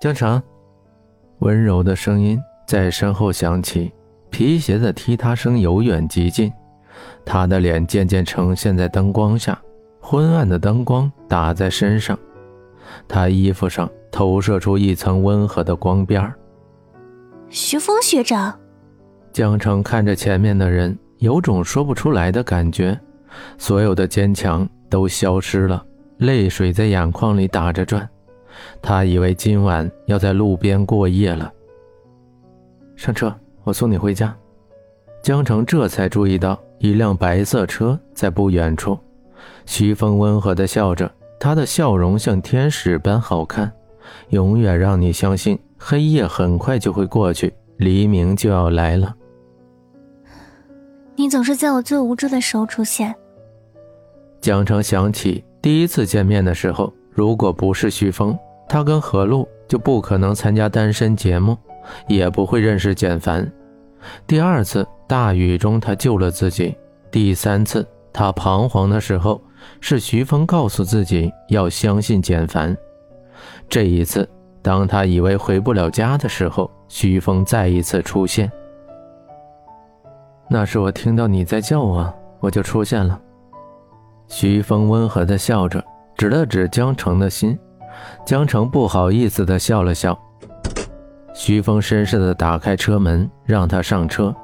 江城，温柔的声音在身后响起，皮鞋的踢踏声由远及近。他的脸渐渐呈现在灯光下，昏暗的灯光打在身上，他衣服上投射出一层温和的光边徐峰学长，江城看着前面的人，有种说不出来的感觉，所有的坚强都消失了，泪水在眼眶里打着转。他以为今晚要在路边过夜了。上车，我送你回家。江城这才注意到一辆白色车在不远处。徐峰温和地笑着，他的笑容像天使般好看，永远让你相信黑夜很快就会过去，黎明就要来了。你总是在我最无助的时候出现。江城想起第一次见面的时候，如果不是徐峰，他跟何璐就不可能参加单身节目，也不会认识简凡。第二次大雨中，他救了自己；第三次他彷徨的时候，是徐峰告诉自己要相信简凡。这一次，当他以为回不了家的时候，徐峰再一次出现。那是我听到你在叫我，我就出现了。徐峰温和地笑着，指了指江城的心。江城不好意思地笑了笑。徐峰绅士地打开车门，让他上车，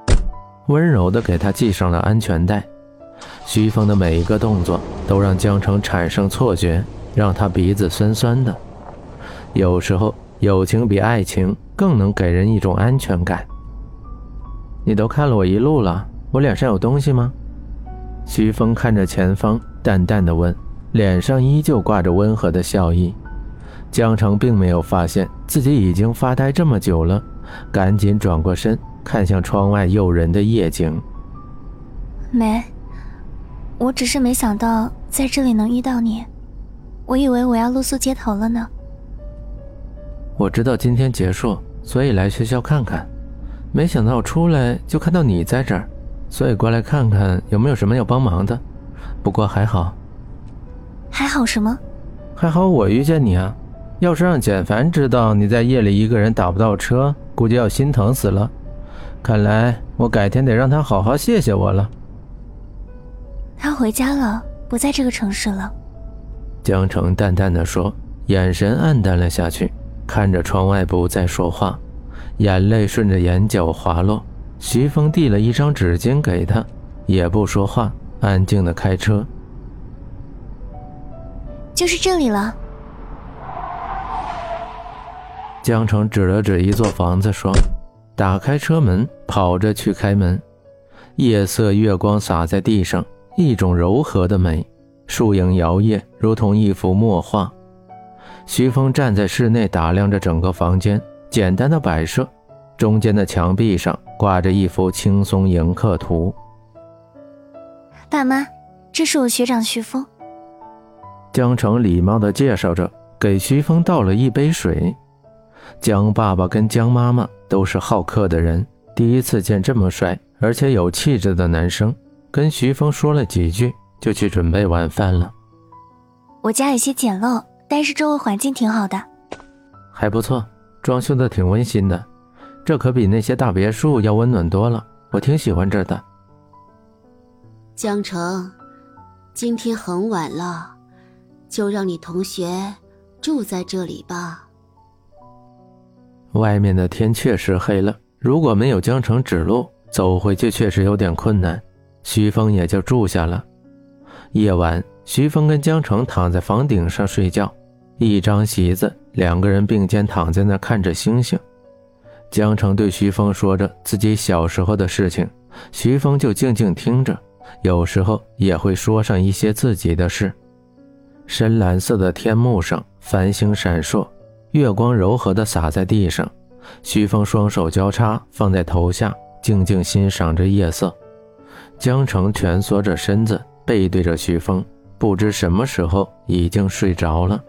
温柔地给他系上了安全带。徐峰的每一个动作都让江城产生错觉，让他鼻子酸酸的。有时候，友情比爱情更能给人一种安全感。你都看了我一路了，我脸上有东西吗？徐峰看着前方，淡淡的问，脸上依旧挂着温和的笑意。江城并没有发现自己已经发呆这么久了，赶紧转过身看向窗外诱人的夜景。没，我只是没想到在这里能遇到你，我以为我要露宿街头了呢。我知道今天结束，所以来学校看看，没想到出来就看到你在这儿，所以过来看看有没有什么要帮忙的。不过还好，还好什么？还好我遇见你啊。要是让简凡知道你在夜里一个人打不到车，估计要心疼死了。看来我改天得让他好好谢谢我了。他回家了，不在这个城市了。江城淡淡的说，眼神黯淡了下去，看着窗外不再说话，眼泪顺着眼角滑落。徐峰递了一张纸巾给他，也不说话，安静的开车。就是这里了。江城指了指一座房子，说：“打开车门，跑着去开门。夜色，月光洒在地上，一种柔和的美。树影摇曳，如同一幅墨画。”徐峰站在室内，打量着整个房间，简单的摆设，中间的墙壁上挂着一幅轻松迎客图。爸妈，这是我学长徐峰。江城礼貌地介绍着，给徐峰倒了一杯水。江爸爸跟江妈妈都是好客的人，第一次见这么帅而且有气质的男生，跟徐峰说了几句，就去准备晚饭了。我家有些简陋，但是周围环境挺好的，还不错，装修的挺温馨的，这可比那些大别墅要温暖多了，我挺喜欢这的。江城，今天很晚了，就让你同学住在这里吧。外面的天确实黑了，如果没有江城指路，走回去确实有点困难。徐峰也就住下了。夜晚，徐峰跟江城躺在房顶上睡觉，一张席子，两个人并肩躺在那看着星星。江城对徐峰说着自己小时候的事情，徐峰就静静听着，有时候也会说上一些自己的事。深蓝色的天幕上，繁星闪烁。月光柔和地洒在地上，徐峰双手交叉放在头下，静静欣赏着夜色。江城蜷缩着身子，背对着徐峰，不知什么时候已经睡着了。